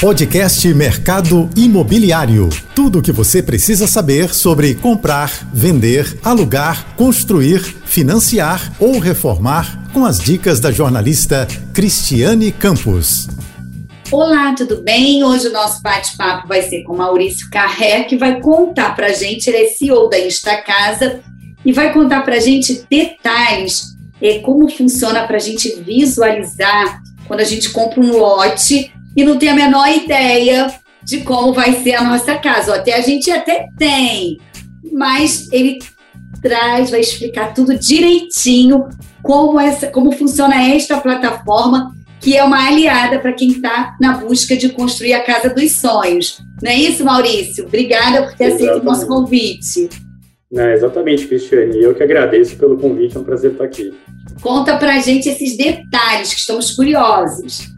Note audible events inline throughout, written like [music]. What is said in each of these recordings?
Podcast Mercado Imobiliário. Tudo o que você precisa saber sobre comprar, vender, alugar, construir, financiar ou reformar com as dicas da jornalista Cristiane Campos. Olá, tudo bem? Hoje o nosso bate-papo vai ser com Maurício Carré, que vai contar pra gente, ele é CEO da Instacasa, e vai contar pra gente detalhes, é, como funciona pra gente visualizar quando a gente compra um lote e não tem a menor ideia de como vai ser a nossa casa. Até a gente até tem, mas ele traz, vai explicar tudo direitinho como essa, como funciona esta plataforma que é uma aliada para quem está na busca de construir a casa dos sonhos. Não é isso, Maurício? Obrigada por ter aceito o nosso convite. Não, exatamente, Cristiane. Eu que agradeço pelo convite, é um prazer estar aqui. Conta para a gente esses detalhes que estamos curiosos.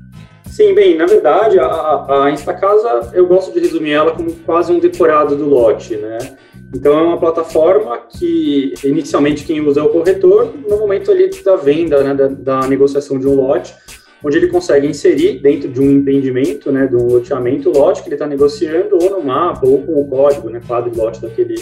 Sim, bem, na verdade, a, a Instacasa, eu gosto de resumir ela como quase um decorado do lote, né? Então, é uma plataforma que, inicialmente, quem usa é o corretor, no momento ali da venda, né, da, da negociação de um lote, onde ele consegue inserir dentro de um empreendimento, né, de um loteamento, o lote que ele está negociando, ou no mapa, ou com o código, né, quadro lote daquele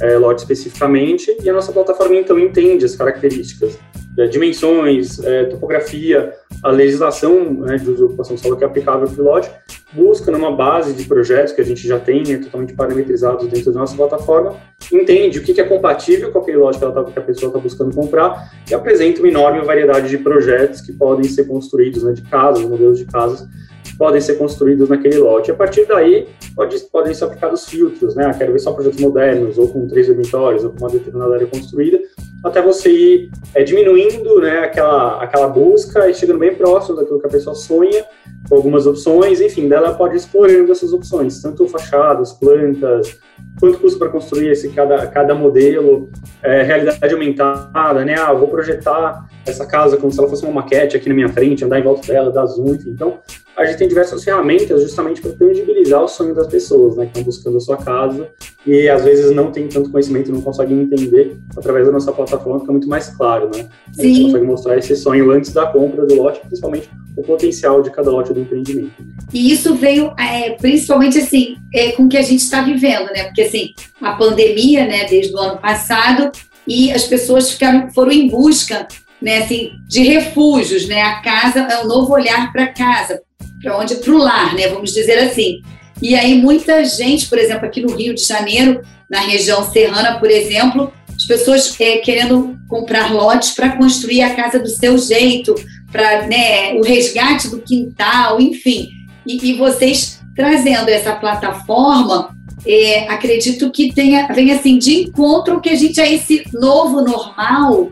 é, lote especificamente, e a nossa plataforma, então, entende as características, é, dimensões, é, topografia, a legislação né, de ocupação solo que é aplicável para o lote, busca numa base de projetos que a gente já tem, né, totalmente parametrizados dentro da nossa plataforma, entende o que, é compatível com aquele lote que, tá, que a pessoa está buscando comprar e apresenta uma enorme variedade de projetos que podem ser construídos, né, de casas, modelos de casas, podem ser construídos naquele lote. A partir daí, pode, podem ser aplicados filtros, né? Ah, quero ver só projetos modernos, ou com três dormitórios, ou com uma determinada área construída, até você ir é, diminuindo né, aquela, aquela busca e chegando bem próximo daquilo que a pessoa sonha, com algumas opções, enfim, dela pode explorando essas opções, tanto fachadas, plantas, quanto custa para construir esse cada, cada modelo, é, realidade aumentada, né? Ah, vou projetar essa casa como se ela fosse uma maquete aqui na minha frente, andar em volta dela, dar zoom, enfim. Então, a gente tem diversas ferramentas justamente para tangibilizar o sonho das pessoas, né? Que estão buscando a sua casa e às vezes não tem tanto conhecimento, não conseguem entender. Através da nossa plataforma fica muito mais claro, né? A gente consegue mostrar esse sonho antes da compra do lote, principalmente o potencial de cada lote do empreendimento. E isso veio é, principalmente assim, é, com o que a gente está vivendo, né? Porque assim, a pandemia, né, desde o ano passado, e as pessoas ficaram, foram em busca né, assim, de refúgios, né? A casa é um novo olhar para casa, para onde para o lar, né? Vamos dizer assim. E aí muita gente, por exemplo, aqui no Rio de Janeiro, na região serrana, por exemplo, as pessoas é, querendo comprar lotes para construir a casa do seu jeito, para né, o resgate do quintal, enfim. E, e vocês trazendo essa plataforma, é, acredito que tenha, vem assim de encontro que a gente é esse novo normal,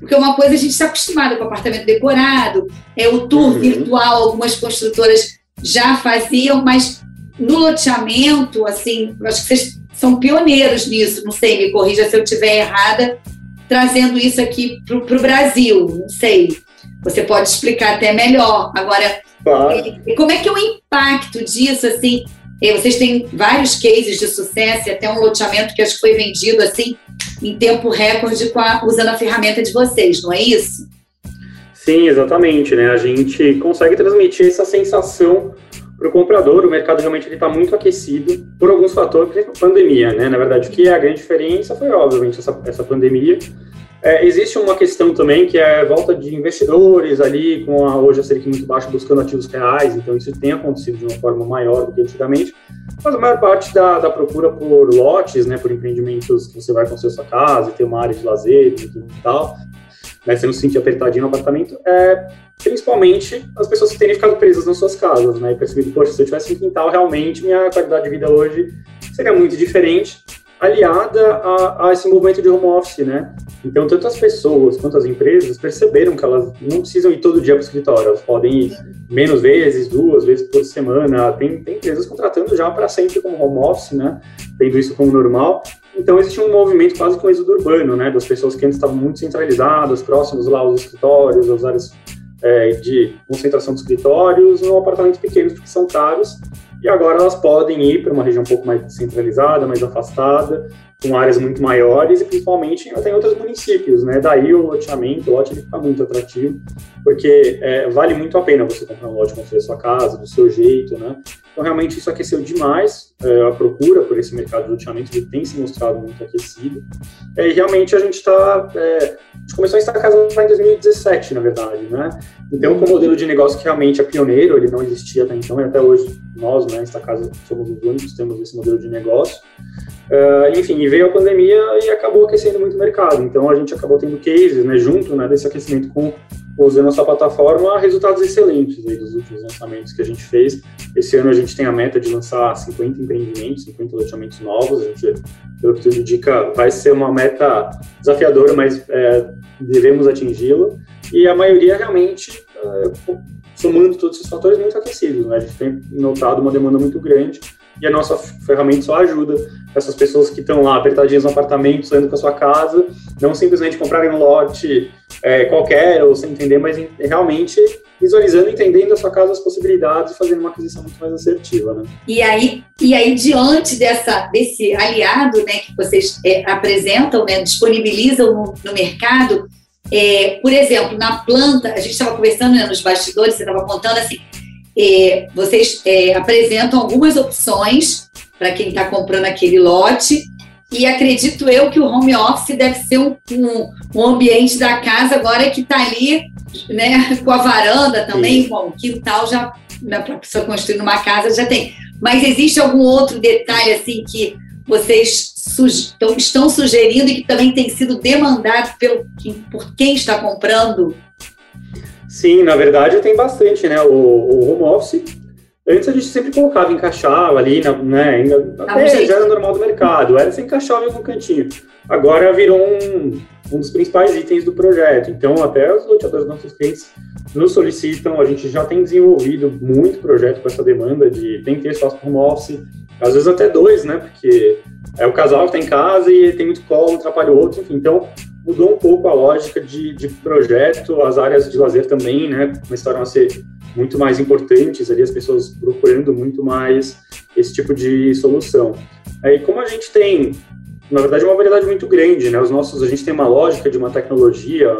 porque uma coisa a gente está acostumado com apartamento decorado, é o tour uhum. virtual, algumas construtoras já faziam, mas no loteamento, assim, acho que vocês são pioneiros nisso, não sei, me corrija se eu estiver errada, trazendo isso aqui para o Brasil, não sei. Você pode explicar até melhor. Agora, claro. como é que é o impacto disso, assim? Vocês têm vários cases de sucesso, e até um loteamento que acho que foi vendido assim em tempo recorde a, usando a ferramenta de vocês, não é isso? Sim, exatamente. Né? A gente consegue transmitir essa sensação para o comprador. O mercado realmente está muito aquecido por alguns fatores, por pandemia. Né? Na verdade, o que é a grande diferença foi, obviamente, essa, essa pandemia é, existe uma questão também que é volta de investidores ali, com a, hoje a Selic muito baixa, buscando ativos reais, então isso tem acontecido de uma forma maior do que antigamente, mas a maior parte da, da procura por lotes, né, por empreendimentos que você vai construir sua casa ter uma área de lazer e tal, né, você não se sentir apertadinho no apartamento, é principalmente as pessoas que terem ficado presas nas suas casas, né, e percebido, poxa, se eu tivesse um quintal, realmente minha qualidade de vida hoje seria muito diferente, aliada a, a, esse movimento de home office, né? Então, tanto as pessoas quanto as empresas perceberam que elas não precisam ir todo dia para o escritório, elas podem ir menos vezes, duas vezes por semana. Tem, tem empresas contratando já para sempre como home office, né? Tendo isso como normal. Então, existe um movimento quase com êxodo urbano, né? Das pessoas que antes estavam muito centralizadas, próximos lá aos escritórios, às áreas é, de concentração de escritórios, num apartamentos pequenos, porque são caros e agora elas podem ir para uma região um pouco mais centralizada, mais afastada, com áreas muito maiores e principalmente até em outros municípios, né? Daí o loteamento, o lote ele fica muito atrativo, porque é, vale muito a pena você comprar um lote, construir sua casa, do seu jeito, né? Então realmente isso aqueceu demais é, a procura por esse mercado de loteamento, ele tem se mostrado muito aquecido. É, e realmente a gente está, é, a gente começou a casa lá em 2017, na verdade, né? Então com um modelo de negócio que realmente é pioneiro, ele não existia até então e até hoje nós, né, esta casa somos os únicos temos esse modelo de negócio. Uh, enfim, veio a pandemia e acabou aquecendo muito o mercado. Então a gente acabou tendo cases, né, junto né, desse aquecimento com usando nossa plataforma, resultados excelentes aí dos últimos lançamentos que a gente fez. Esse ano a gente tem a meta de lançar 50 empreendimentos, 50 loteamentos novos. A gente, pelo que tudo indica, vai ser uma meta desafiadora, mas é, devemos atingi-la. E a maioria realmente, é, somando todos esses fatores, muito aquecidos. Né? A gente tem notado uma demanda muito grande e a nossa ferramenta só ajuda essas pessoas que estão lá apertadinhas no apartamento, saindo com a sua casa, não simplesmente comprarem um lote é, qualquer ou sem entender, mas realmente visualizando, entendendo a sua casa, as possibilidades e fazendo uma aquisição muito mais assertiva, né? E aí, e aí diante dessa, desse aliado, né, que vocês é, apresentam, né, disponibilizam no, no mercado, é, por exemplo, na planta, a gente estava conversando né, nos bastidores, você estava contando assim, é, vocês é, apresentam algumas opções para quem está comprando aquele lote. E acredito eu que o home office deve ser um, um, um ambiente da casa agora que está ali, né, [laughs] com a varanda também, com o quintal já, né, para a pessoa construir uma casa já tem. Mas existe algum outro detalhe assim que vocês estão sugerindo e que também tem sido demandado pelo, por quem está comprando? Sim, na verdade tem bastante, né? O, o home office, antes a gente sempre colocava, encaixava ali, né? Ainda, tá até já era normal do mercado, era se encaixava em algum cantinho. Agora virou um, um dos principais itens do projeto. Então, até os loteadores nossos clientes nos solicitam, a gente já tem desenvolvido muito projeto com essa demanda de tem que ter espaço para home office, às vezes até dois, né? Porque é o casal que está em casa e tem muito colo, atrapalha o outro, enfim. Então, mudou um pouco a lógica de, de projeto, as áreas de lazer também, né, começaram a ser muito mais importantes ali, as pessoas procurando muito mais esse tipo de solução. Aí, como a gente tem, na verdade, uma variedade muito grande, né, os nossos, a gente tem uma lógica de uma tecnologia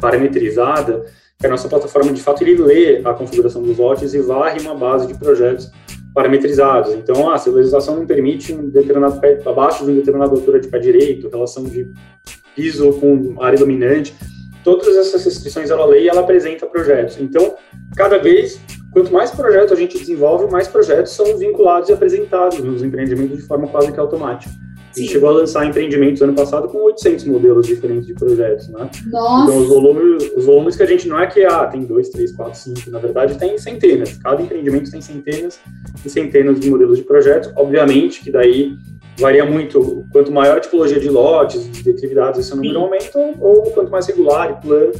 parametrizada, que a nossa plataforma, de fato, ele lê a configuração dos lotes e varre uma base de projetos parametrizados. Então, ah, se a legislação não permite um determinado pé, abaixo de uma determinada altura de pé direito, relação de piso com área dominante, todas essas restrições ela lê e ela apresenta projetos. Então, cada vez, quanto mais projetos a gente desenvolve, mais projetos são vinculados e apresentados nos empreendimentos de forma quase que automática. A gente chegou a lançar empreendimentos ano passado com 800 modelos diferentes de projetos, né? Nossa! Então, os volumes, os volumes que a gente não é que, ah, tem dois, três, quatro, cinco, na verdade tem centenas. Cada empreendimento tem centenas e centenas de modelos de projetos. Obviamente que daí varia muito. Quanto maior a tipologia de lotes, de atividades, esse número aumenta, ou quanto mais regular e plano,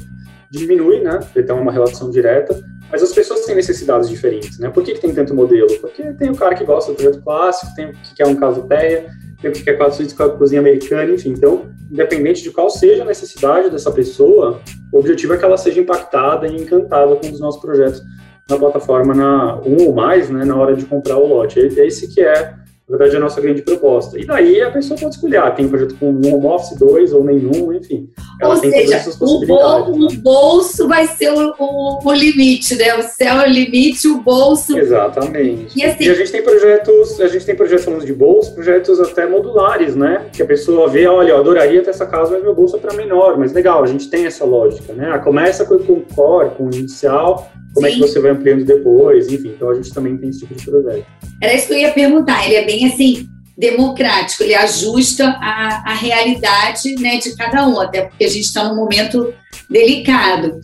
diminui, né? Porque tem uma relação direta. Mas as pessoas têm necessidades diferentes, né? Por que, que tem tanto modelo? Porque tem o cara que gosta do projeto clássico, tem o que quer um caso terra, tem o que quer quatro suítes com a cozinha americana, enfim. Então, independente de qual seja a necessidade dessa pessoa, o objetivo é que ela seja impactada e encantada com os nossos projetos na plataforma, na um ou mais, né, na hora de comprar o lote. É esse que é na verdade, é a nossa grande proposta. E daí a pessoa pode escolher, ah, tem um projeto com um home office, dois ou nenhum, enfim. Ela ou tem seja, todas essas possibilidades. O, né? o bolso vai ser o, o, o, limite, né? O céu é o limite, o bolso. Exatamente. E, assim, e a gente tem projetos, a gente tem projetos falando de bolso, projetos até modulares, né? Que a pessoa vê, olha, eu adoraria ter essa casa, mas meu bolso é para menor. Mas legal, a gente tem essa lógica, né? Ah, começa com o core, com o inicial, como Sim. é que você vai ampliando depois, enfim. Então a gente também tem esse tipo de projeto. Era isso que eu ia perguntar. Ele é bem assim democrático, ele ajusta a, a realidade né, de cada um, até porque a gente está num momento delicado.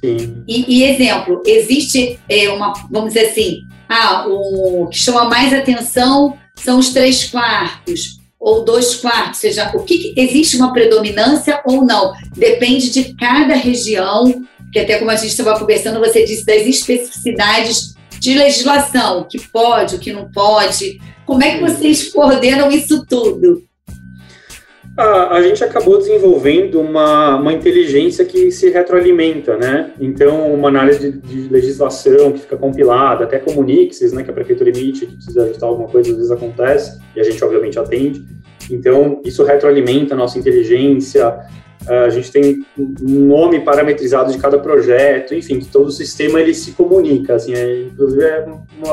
E, e exemplo, existe é, uma, vamos dizer assim, ah, o que chama mais atenção são os três quartos ou dois quartos, seja, o que, que existe uma predominância ou não? Depende de cada região, que até como a gente estava conversando, você disse das especificidades de legislação, o que pode, o que não pode. Como é que vocês coordenam isso tudo? A, a, gente acabou desenvolvendo uma, uma inteligência que se retroalimenta, né? Então, uma análise de, de legislação que fica compilada, até comuniques, né, que a prefeitura emite, que precisa ajustar alguma coisa, às vezes acontece, e a gente, obviamente, atende. Então, isso retroalimenta a nossa inteligência, a gente tem um nome parametrizado de cada projeto, enfim, que todo o sistema ele se comunica, assim, é, inclusive é um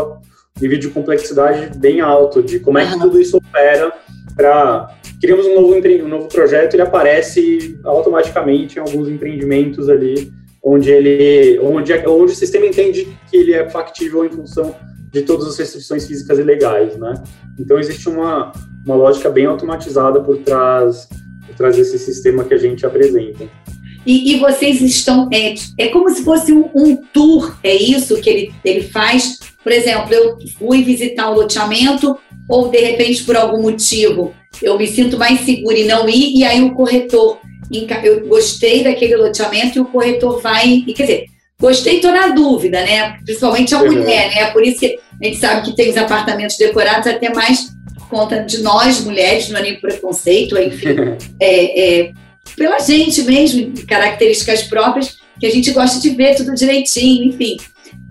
nível de complexidade bem alto, de como é que tudo isso opera para criamos um novo, um novo projeto, ele aparece automaticamente em alguns empreendimentos ali, onde ele, onde, onde o sistema entende que ele é factível em função de todas as restrições físicas e legais, né? Então existe uma, uma lógica bem automatizada por trás, por trás desse sistema que a gente apresenta. E, e vocês estão, é, é como se fosse um, um, tour, é isso que ele, ele faz? Por exemplo, eu fui visitar um loteamento, ou de repente por algum motivo eu me sinto mais segura em não ir, e aí o corretor, eu gostei daquele loteamento e o corretor vai, quer dizer, gostei, estou na dúvida, né? Principalmente a uhum. mulher, né? Por isso que a gente sabe que tem os apartamentos decorados até mais por conta de nós, mulheres, não é nem preconceito, enfim, [laughs] é, é, pela gente mesmo, características próprias, que a gente gosta de ver tudo direitinho, enfim,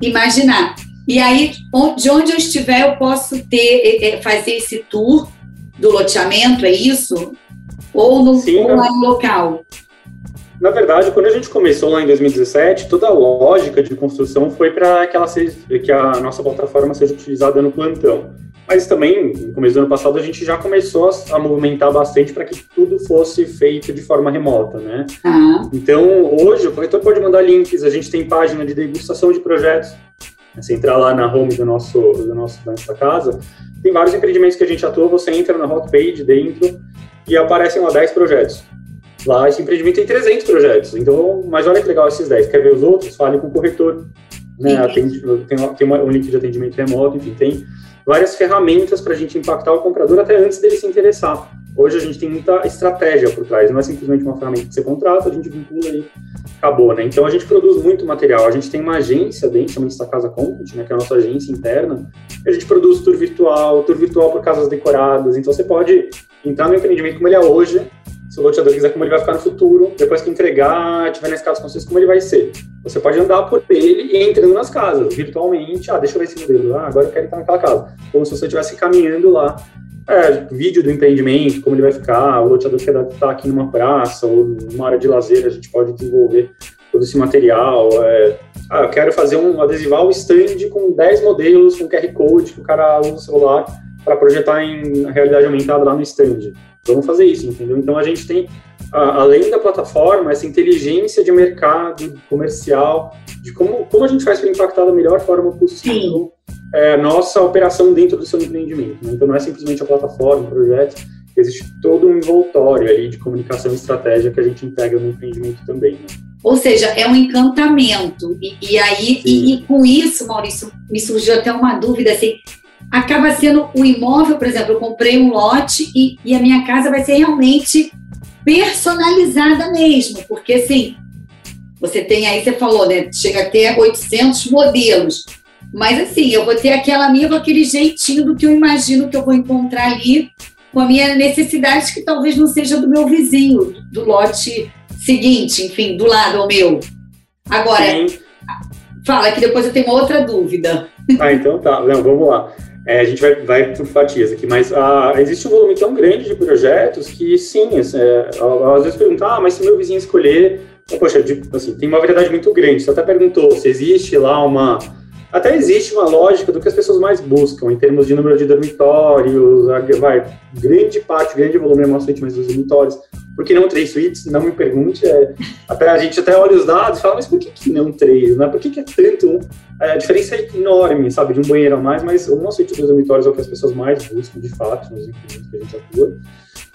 imaginar. E aí, de onde eu estiver, eu posso ter, é, é, fazer esse tour do loteamento, é isso? Ou no, Sim, ou lá no local? Na verdade, quando a gente começou lá em 2017, toda a lógica de construção foi para que, ela seja, que a nossa plataforma seja utilizada no plantão. Mas também, no começo do ano passado, a gente já começou a, a movimentar bastante para que tudo fosse feito de forma remota, né? Ah. Então, hoje, o corretor pode mandar links, a gente tem página de degustação de projetos. Você entrar lá na home do nosso, do nosso, da nossa casa, tem vários empreendimentos que a gente atua, você entra na hotpage dentro e aparecem lá 10 projetos. Lá esse empreendimento tem 300 projetos, então, mas olha que legal esses 10. Quer ver os outros? Fale com o corretor. Né? Atende, tem tem um link de atendimento remoto, enfim, tem várias ferramentas para a gente impactar o comprador até antes dele se interessar. Hoje a gente tem muita estratégia por trás, não é simplesmente uma ferramenta que você contrata, a gente vincula e acabou, né? Então a gente produz muito material, a gente tem uma agência dentro, chama de Casa Content, né, que é a nossa agência interna, a gente produz tour virtual, tour virtual por casas decoradas, então você pode entrar no empreendimento como ele é hoje, se o loteador quiser como ele vai ficar no futuro, depois que entregar, tiver na escala construídas, como ele vai ser. Você pode andar por ele e entrando nas casas, virtualmente, ah, deixa eu ver esse modelo, ah, agora eu quero entrar naquela casa. Como se você estivesse caminhando lá é, vídeo do empreendimento, como ele vai ficar, o loteador quer estar aqui numa praça ou numa área de lazer, a gente pode desenvolver todo esse material. É, ah, eu quero fazer um adesivar um stand com 10 modelos, com QR Code, que o cara usa o celular para projetar em realidade aumentada lá no stand. Vamos fazer isso, entendeu? Então a gente tem, além da plataforma, essa inteligência de mercado comercial, de como, como a gente faz para impactar da melhor forma possível é, nossa operação dentro do seu empreendimento. Né? Então, não é simplesmente a plataforma, o projeto, existe todo um envoltório aí de comunicação e estratégia que a gente integra no empreendimento também. Né? Ou seja, é um encantamento. E, e aí, e, e, com isso, Maurício, me surgiu até uma dúvida assim. Acaba sendo o imóvel, por exemplo, eu comprei um lote e, e a minha casa vai ser realmente personalizada mesmo, porque assim, você tem aí, você falou, né? Chega até 800 modelos. Mas assim, eu vou ter aquela minha aquele jeitinho do que eu imagino que eu vou encontrar ali, com a minha necessidade que talvez não seja do meu vizinho, do lote seguinte, enfim, do lado ao meu. Agora, Sim. fala que depois eu tenho outra dúvida. Ah, então tá. Não, vamos lá. É, a gente vai, vai por fatias aqui, mas ah, existe um volume tão grande de projetos que, sim, é, às vezes perguntar, ah, mas se meu vizinho escolher, poxa, assim, tem uma variedade muito grande. Você até perguntou se existe lá uma até existe uma lógica do que as pessoas mais buscam, em termos de número de dormitórios, vai, grande parte, grande volume é suíte, mas os dormitórios. Por que não três suítes? Não me pergunte. É, até, a gente até olha os dados e fala, mas por que, que não três? Né? Por que, que é tanto? É, a diferença é enorme, sabe, de um banheiro a mais, mas uma suíte dos dormitórios é o que as pessoas mais buscam, de fato, nos empreendimentos que a gente atua.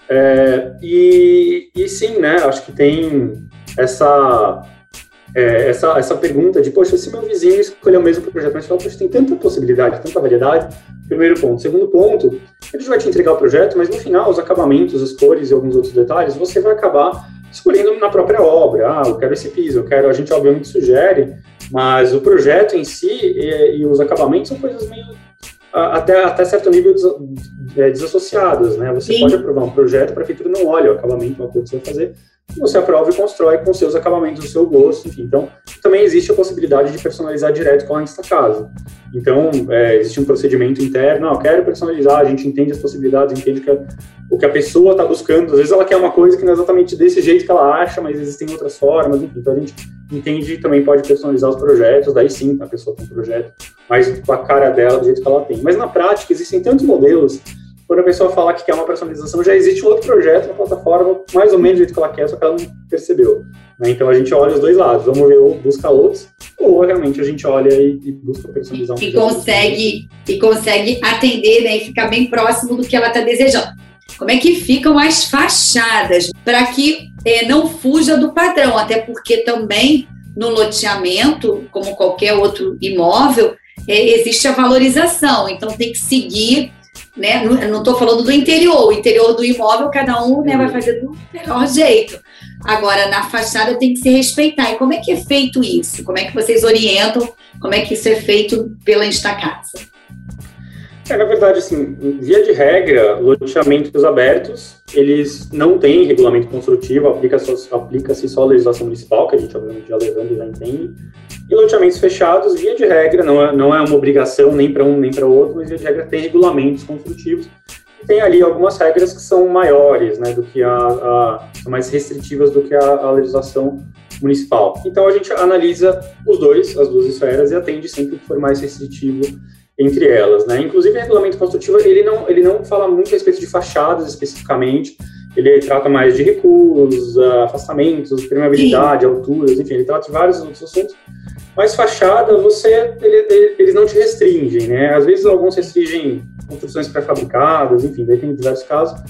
É, e, e sim, né, acho que tem essa é, essa, essa pergunta de, poxa, se meu vizinho escolher o mesmo projeto, mas fala, poxa, tem tanta possibilidade, tanta variedade, primeiro ponto. Segundo ponto, ele vai te entregar o projeto, mas no final, os acabamentos, as cores e alguns outros detalhes, você vai acabar escolhendo na própria obra. Ah, eu quero esse piso, eu quero, a gente obviamente sugere, mas o projeto em si e, e os acabamentos são coisas meio até, até certo nível é, desassociadas, né? Você Sim. pode aprovar um projeto, a prefeitura não olha o acabamento, o acordo que você vai fazer, você aprova e constrói com seus acabamentos, o seu gosto, enfim. Então, também existe a possibilidade de personalizar direto com a Instacasa. Então, é, existe um procedimento interno, não, quero personalizar, a gente entende as possibilidades, entende que a, o que a pessoa está buscando, às vezes ela quer uma coisa que não é exatamente desse jeito que ela acha, mas existem outras formas, enfim. Então, a gente entende e também pode personalizar os projetos, daí sim, a pessoa tem um projeto mais com a cara dela, do jeito que ela tem. Mas na prática, existem tantos modelos quando a pessoa fala que quer uma personalização, já existe um outro projeto na plataforma, mais ou menos do jeito que ela quer, só que ela não percebeu. Né? Então a gente olha os dois lados, vamos ver ou busca outros, ou realmente a gente olha e, e busca personalizar um e consegue E consegue atender né, e ficar bem próximo do que ela está desejando. Como é que ficam as fachadas para que é, não fuja do padrão? Até porque também no loteamento, como qualquer outro imóvel, é, existe a valorização, então tem que seguir né? Não estou falando do interior, o interior do imóvel cada um né, vai fazer do melhor jeito. Agora, na fachada tem que se respeitar. E como é que é feito isso? Como é que vocês orientam? Como é que isso é feito pela Instacasa? É, na verdade, assim, via de regra, loteamentos abertos, eles não têm regulamento construtivo, aplica-se aplica só a legislação municipal, que a gente obviamente já levando e já entende. E loteamentos fechados, via de regra, não é, não é uma obrigação nem para um nem para outro, mas via de regra tem regulamentos construtivos. E tem ali algumas regras que são maiores, né, do que a, a são mais restritivas do que a, a legislação municipal. Então a gente analisa os dois, as duas esferas e atende sempre que for mais restritivo entre elas, né? Inclusive, o regulamento construtivo ele não ele não fala muito a respeito de fachadas especificamente. Ele trata mais de recuos, afastamentos, permeabilidade, Sim. alturas, enfim, ele trata de vários outros assuntos. Mas fachada, você ele, eles não te restringem, né? Às vezes alguns restringem construções pré-fabricadas, enfim, daí tem diversos casos.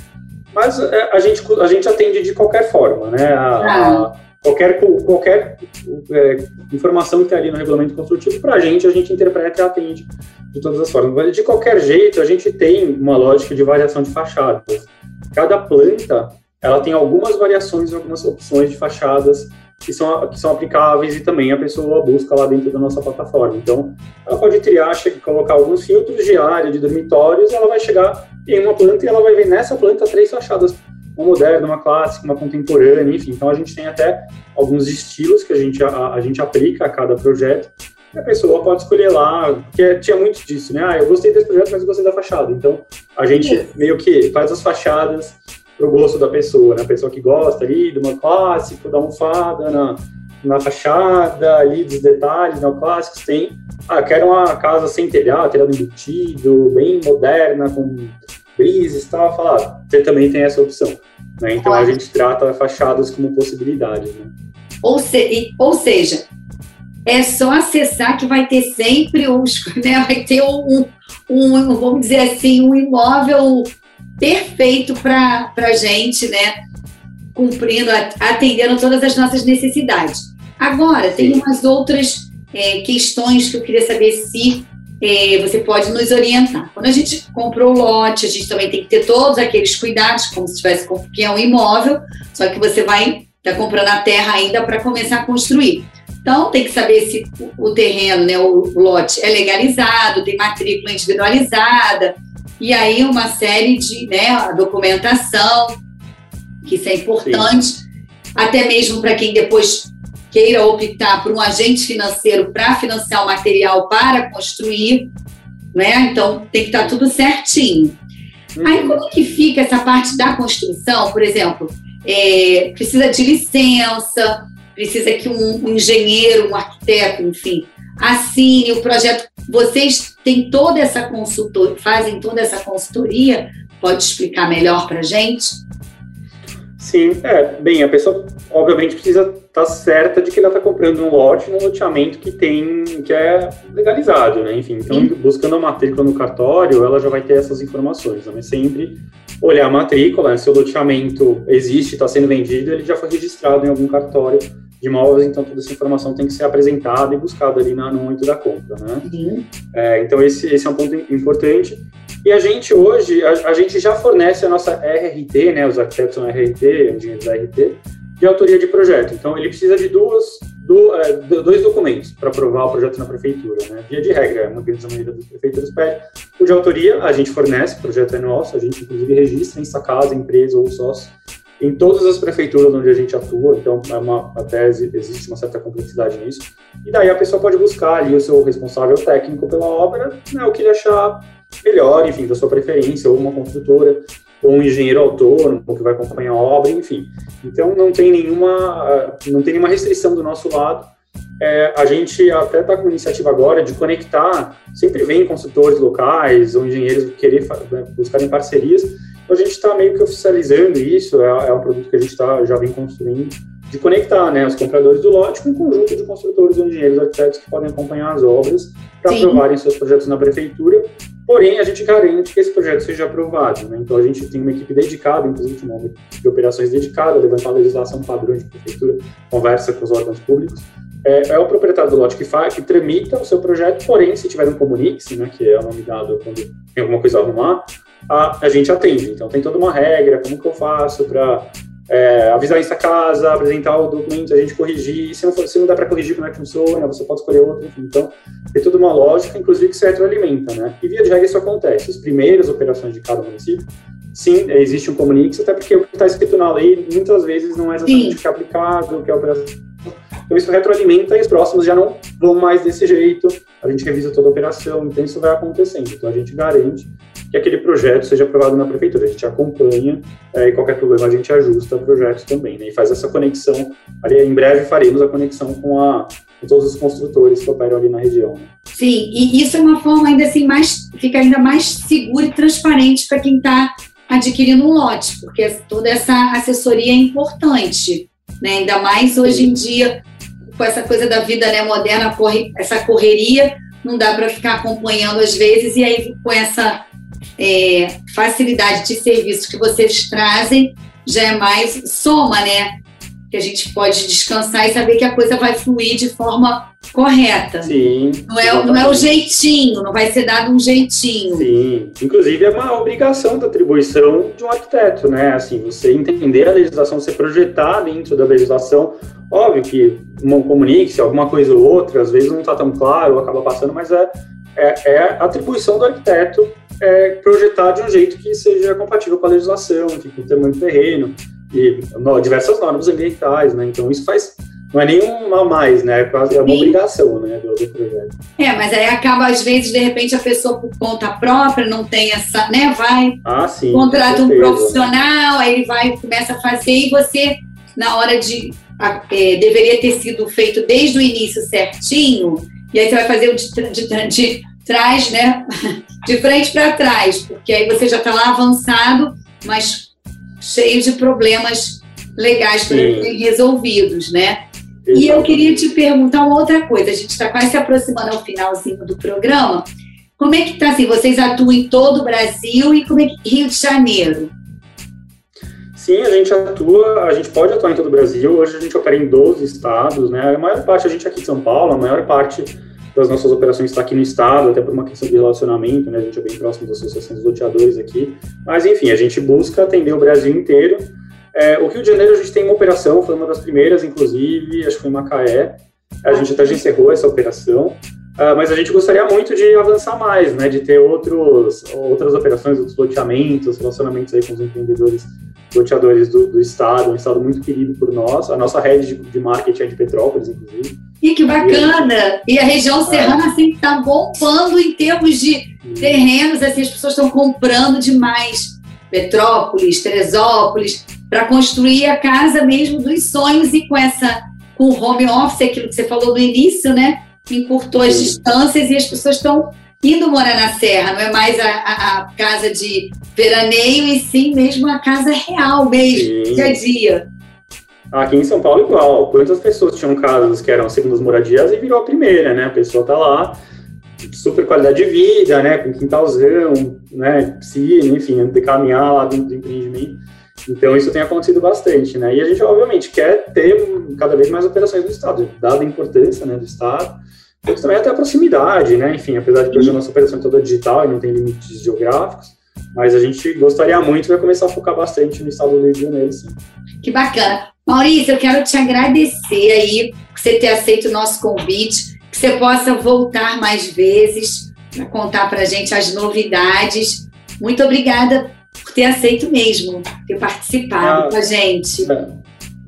Mas é, a gente a gente atende de qualquer forma, né? A, a, ah. qualquer qualquer é, informação que está ali no regulamento construtivo, para a gente, a gente interpreta e atende de todas as formas. De qualquer jeito, a gente tem uma lógica de variação de fachadas. Cada planta, ela tem algumas variações, algumas opções de fachadas que são, que são aplicáveis e também a pessoa busca lá dentro da nossa plataforma. Então, ela pode triar, colocar alguns filtros de área, de dormitórios, ela vai chegar em uma planta e ela vai ver nessa planta três fachadas, uma moderna, uma clássica, uma contemporânea, enfim. Então, a gente tem até alguns estilos que a gente, a, a gente aplica a cada projeto a pessoa pode escolher lá, porque tinha muito disso, né? Ah, eu gostei desse projeto, mas eu gostei da fachada. Então, a gente meio que faz as fachadas pro gosto da pessoa, né? A pessoa que gosta ali de uma clássico, da almofada na, na fachada, ali dos detalhes neoclássicos, tem... Ah, quero uma casa sem telhado, telhado embutido, bem moderna, com brises e tal. Falar, ah, você também tem essa opção. Né? Então, a gente trata fachadas como possibilidades, né? Ou, se, ou seja, é só acessar que vai ter sempre os, [laughs] né, vai ter um, um, vamos dizer assim, um imóvel perfeito para a gente, né, cumprindo, atendendo todas as nossas necessidades. Agora, tem umas outras é, questões que eu queria saber se é, você pode nos orientar. Quando a gente comprou o lote, a gente também tem que ter todos aqueles cuidados, como se tivesse que é um imóvel, só que você vai estar tá comprando a terra ainda para começar a construir. Então, tem que saber se o terreno, né, o lote, é legalizado, tem matrícula individualizada, e aí uma série de né, documentação, que isso é importante, Sim. até mesmo para quem depois queira optar por um agente financeiro para financiar o material para construir, né? Então tem que estar tá tudo certinho. Uhum. Aí como é que fica essa parte da construção, por exemplo? É, precisa de licença, precisa que um, um engenheiro, um arquiteto, enfim, assine o projeto. Vocês têm toda essa consultoria, fazem toda essa consultoria? Pode explicar melhor para gente? Sim, é, bem, a pessoa obviamente precisa tá certa de que ela está comprando um lote num loteamento que tem, que é legalizado, né? Enfim, então Sim. buscando a matrícula no cartório, ela já vai ter essas informações, né? Mas sempre olhar a matrícula, né? se o loteamento existe, está sendo vendido, ele já foi registrado em algum cartório de imóveis, então toda essa informação tem que ser apresentada e buscada ali no momento da compra, né? É, então esse, esse é um ponto importante. E a gente hoje, a, a, gente já fornece a nossa RRT, né? Os arquitetos são RRT, engenheiros RRT, de autoria de projeto. Então, ele precisa de duas, do, é, dois documentos para aprovar o projeto na prefeitura. Né? Via de regra, uma grande maioria das prefeituras pede. O de autoria, a gente fornece, o projeto é nosso, a gente inclusive registra em casa, empresa ou sócio em todas as prefeituras onde a gente atua, então é uma, até existe uma certa complexidade nisso. E daí a pessoa pode buscar ali o seu responsável técnico pela obra, né, o que ele achar melhor, enfim, da sua preferência, ou uma construtora, ou um engenheiro autônomo que vai acompanhar a obra, enfim. Então não tem nenhuma, não tem nenhuma restrição do nosso lado. É, a gente até está com iniciativa agora de conectar, sempre vem consultores locais ou engenheiros querer né, buscarem parcerias, então a gente está meio que oficializando isso, é, é, um produto que a gente tá, já vem construindo, de conectar né, os compradores do lote com um conjunto de construtores ou engenheiros arquitetos que podem acompanhar as obras para aprovarem seus projetos na prefeitura Porém, a gente garante que esse projeto seja aprovado. Né? Então, a gente tem uma equipe dedicada, inclusive uma equipe de operações dedicada, levantar a legislação padrão de prefeitura, conversa com os órgãos públicos. É, é o proprietário do lote que faz, que tramita o seu projeto, porém, se tiver um comunique né, que é o nome dado quando tem alguma coisa a arrumar, a, a gente atende. Então, tem toda uma regra, como que eu faço para é, avisar essa casa, apresentar o documento, a gente corrigir. Se não, for, se não dá para corrigir como é que funciona, você pode escolher outro. Enfim. Então, tem toda uma lógica, inclusive, que se retroalimenta. Né? E via de regra isso acontece. As primeiras operações de cada município, sim, existe um comunique, até porque o que está escrito na lei muitas vezes não é exatamente o que é aplicado, o que é a operação. Então, isso retroalimenta e os próximos já não vão mais desse jeito. A gente revisa toda a operação, então isso vai acontecendo. Então, a gente garante que aquele projeto seja aprovado na prefeitura. A gente acompanha é, e qualquer problema a gente ajusta o projeto também, né? E faz essa conexão. Ali, em breve faremos a conexão com, a, com todos os construtores que operam ali na região. Né? Sim, e isso é uma forma ainda assim mais fica ainda mais segura e transparente para quem está adquirindo um lote, porque toda essa assessoria é importante, né? Ainda mais hoje em dia com essa coisa da vida né, moderna, corre, essa correria, não dá para ficar acompanhando às vezes, e aí com essa é, facilidade de serviços que vocês trazem já é mais soma, né? Que a gente pode descansar e saber que a coisa vai fluir de forma correta. Sim. Não é, não é o jeitinho, não vai ser dado um jeitinho. Sim. Inclusive é uma obrigação da atribuição de um arquiteto, né? Assim, você entender a legislação, você projetar dentro da legislação. Óbvio que um comunique-se, alguma coisa ou outra, às vezes não está tão claro, acaba passando, mas é, é, é atribuição do arquiteto é, projetar de um jeito que seja compatível com a legislação, que com o tamanho do terreno e no, diversas normas ambientais, né? Então isso faz não é nenhum a mais, né? É quase é uma Sim. obrigação, né, do, do, projeto. É, mas aí acaba às vezes de repente a pessoa por conta própria não tem essa, né? Vai ah, sim, contrata um profissional, aí ele vai começa a fazer e você na hora de é, deveria ter sido feito desde o início certinho e aí você vai fazer o de, de, de trás, né? [laughs] De frente para trás, porque aí você já está lá avançado, mas cheio de problemas legais para serem resolvidos, né? E eu queria te perguntar uma outra coisa. A gente está quase se aproximando ao finalzinho do programa. Como é que está assim? Vocês atuam em todo o Brasil e como é que Rio de Janeiro? Sim, a gente atua, a gente pode atuar em todo o Brasil. Hoje a gente opera em 12 estados, né? A maior parte a gente aqui em São Paulo, a maior parte das nossas operações está aqui no estado, até por uma questão de relacionamento, né? A gente é bem próximo da Associação dos Loteadores aqui. Mas, enfim, a gente busca atender o Brasil inteiro. É, o Rio de Janeiro, a gente tem uma operação, foi uma das primeiras, inclusive, acho que foi em Macaé. A gente até já encerrou essa operação. Uh, mas a gente gostaria muito de avançar mais, né? De ter outros, outras operações, outros loteamentos, relacionamentos aí com os empreendedores loteadores do, do, estado, um estado muito querido por nós. A nossa rede de, de marketing é de Petrópolis, inclusive. E que bacana! E a região serrana, assim, está bombando em termos de terrenos, assim, as pessoas estão comprando demais. Petrópolis, Teresópolis, para construir a casa mesmo dos sonhos e com essa, com o home office, aquilo que você falou no início, né? Encurtou as distâncias e as pessoas estão indo morar na Serra, não é mais a, a, a, casa de veraneio, e sim mesmo a casa real mesmo, sim. dia a dia. Aqui em São Paulo, igual. Quantas pessoas tinham casas que eram segundas moradias e virou a primeira, né? A pessoa tá lá, super qualidade de vida, né? Com quintalzão, né? Piscina, enfim, de caminhar lá dentro do empreendimento. Então, isso tem acontecido bastante, né? E a gente, obviamente, quer ter cada vez mais operações do Estado, dada a importância né, do Estado temos também até a proximidade, né? Enfim, apesar de hoje a nossa operação é toda digital e não tem limites geográficos, mas a gente gostaria muito de começar a focar bastante no estado do Rio de Janeiro, sim. Que bacana. Maurício, eu quero te agradecer aí por você ter aceito o nosso convite, que você possa voltar mais vezes para contar para a gente as novidades. Muito obrigada por ter aceito mesmo, ter participado ah, com a gente.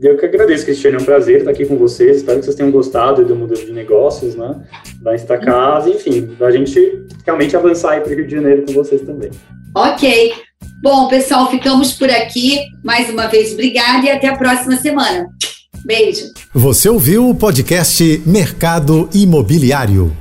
Eu que agradeço, Cristiane, é um prazer estar aqui com vocês. Espero que vocês tenham gostado do modelo de negócios, né? Da Instacasa, enfim, da gente realmente avançar aí para o Rio de Janeiro com vocês também. Ok. Bom, pessoal, ficamos por aqui. Mais uma vez, obrigada e até a próxima semana. Beijo. Você ouviu o podcast Mercado Imobiliário.